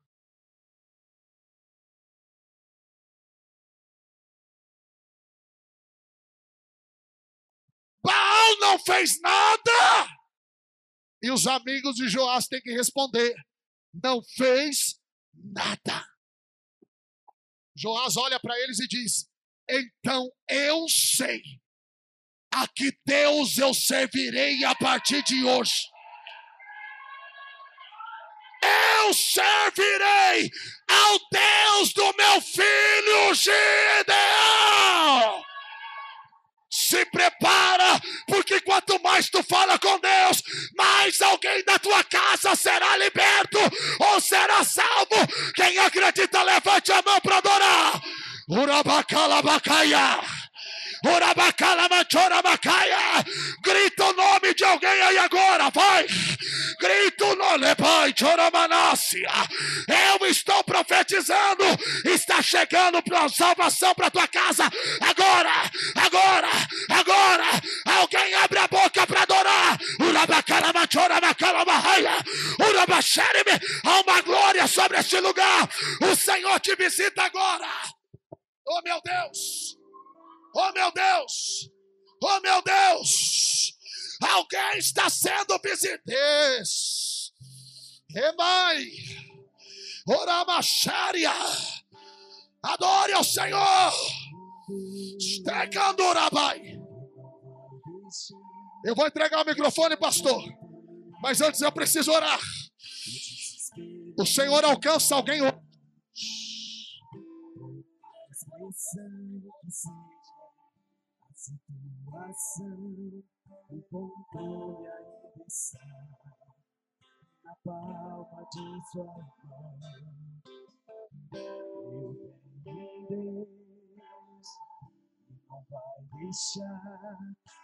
Não fez nada. E os amigos de Joás têm que responder: não fez nada. Joás olha para eles e diz: então eu sei a que Deus eu servirei a partir de hoje. Eu servirei ao Deus do meu filho Gideão. Se prepara, porque quanto mais tu fala com Deus, mais alguém da tua casa será liberto ou será salvo. Quem acredita, levante a mão para adorar. Urabacalabacaia. Grita o nome de alguém aí agora, vai. Grita o nome, Pai, Choramanácia. Eu estou profetizando. Está chegando para salvação para tua casa. Agora, agora, agora. Alguém abre a boca para adorar. Há uma glória sobre este lugar. O Senhor te visita agora. Oh meu Deus! Oh meu Deus! Oh meu Deus! Alguém está sendo visitado. Remai! Oramaxária! Adore ao Senhor! Estecandorabai! Eu vou entregar o microfone, pastor. Mas antes eu preciso orar. O Senhor alcança alguém hoje situação, o controle ainda está na palma de sua mão. Eu tenho Deus e não vai deixar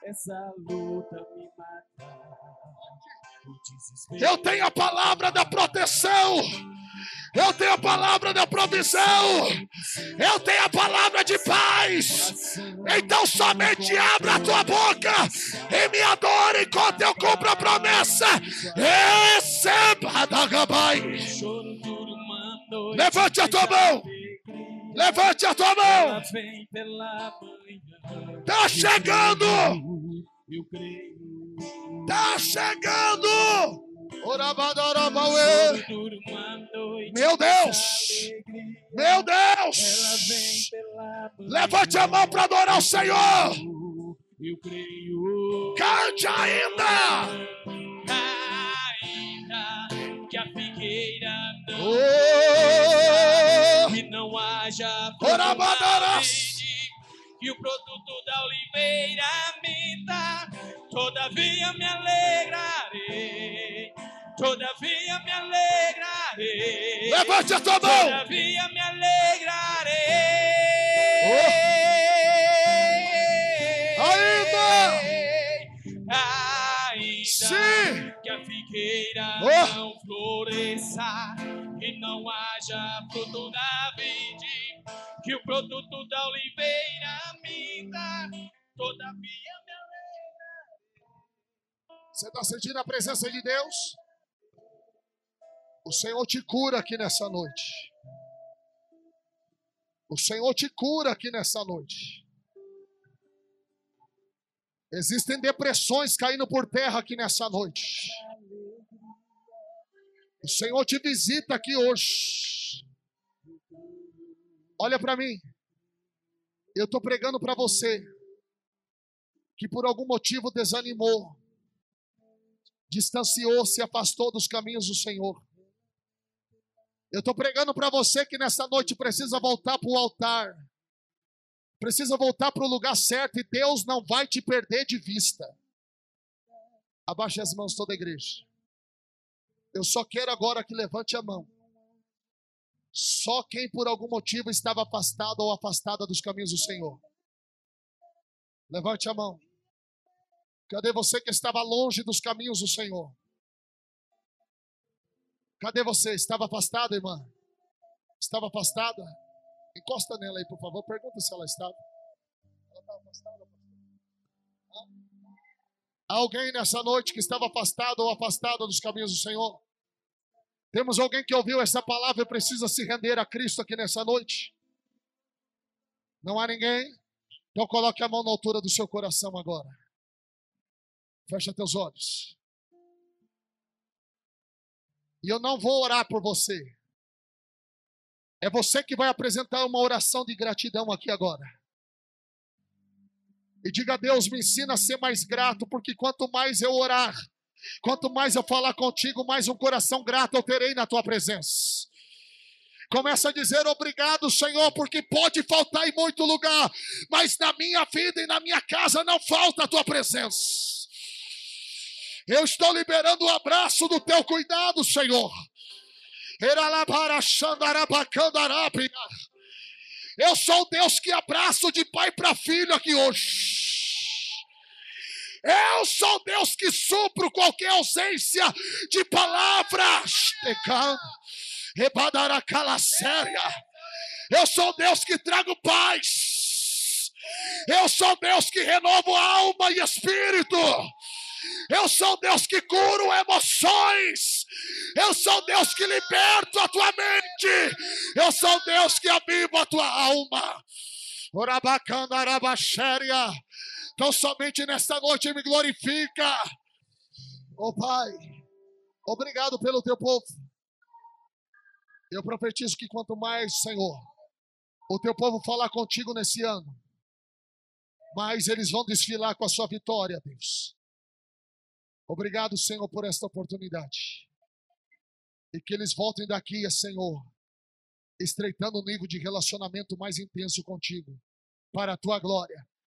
essa luta me matar. Eu tenho a palavra da proteção. Eu tenho a palavra da provisão. Eu tenho a palavra de paz. Então somente abra a tua boca e me adore enquanto eu cumpro a promessa. Receba da Gabai. Levante a tua mão. Levante a tua mão. Está chegando. Está chegando. Meu Deus! Meu Deus! Levante a mão para adorar o Senhor! Cante ainda! Ainda que a figueira não, oh, que não haja que o produto da oliveira todavia me alegrarei Todavia me alegrarei. Levante a tua mão. Todavia me alegrarei. Oh. Ainda. Ainda Sim. que a figueira oh. não floresça e não haja fruto da vide, que o produto da oliveira minta, todavia. Você está sentindo a presença de Deus? O Senhor te cura aqui nessa noite. O Senhor te cura aqui nessa noite. Existem depressões caindo por terra aqui nessa noite. O Senhor te visita aqui hoje. Olha para mim. Eu estou pregando para você que por algum motivo desanimou, distanciou, se afastou dos caminhos do Senhor. Eu estou pregando para você que nessa noite precisa voltar para o altar, precisa voltar para o lugar certo e Deus não vai te perder de vista. Abaixe as mãos toda a igreja. Eu só quero agora que levante a mão. Só quem por algum motivo estava afastado ou afastada dos caminhos do Senhor. Levante a mão. Cadê você que estava longe dos caminhos do Senhor? Cadê você? Estava afastada, irmã? Estava afastada? Encosta nela aí, por favor. Pergunta se ela estava. Ela estava afastada, Alguém nessa noite que estava afastado ou afastada dos caminhos do Senhor? Temos alguém que ouviu essa palavra e precisa se render a Cristo aqui nessa noite? Não há ninguém? Então coloque a mão na altura do seu coração agora. Fecha teus olhos. E eu não vou orar por você. É você que vai apresentar uma oração de gratidão aqui agora. E diga a Deus, me ensina a ser mais grato, porque quanto mais eu orar, quanto mais eu falar contigo, mais um coração grato eu terei na tua presença. Começa a dizer obrigado, Senhor, porque pode faltar em muito lugar, mas na minha vida e na minha casa não falta a tua presença. Eu estou liberando o abraço do teu cuidado, Senhor. Eu sou o Deus que abraço de pai para filho aqui hoje. Eu sou Deus que supro qualquer ausência de palavras. Eu sou Deus que trago paz. Eu sou Deus que renovo alma e espírito. Eu sou Deus que curo emoções. Eu sou Deus que liberto a tua mente. Eu sou Deus que avivo a tua alma. Orabacanda, arabaxéria. Então somente nesta noite me glorifica. Oh Pai, obrigado pelo teu povo. Eu profetizo que quanto mais, Senhor, o teu povo falar contigo nesse ano, mais eles vão desfilar com a sua vitória, Deus. Obrigado, Senhor, por esta oportunidade. E que eles voltem daqui, Senhor, estreitando o nível de relacionamento mais intenso contigo, para a tua glória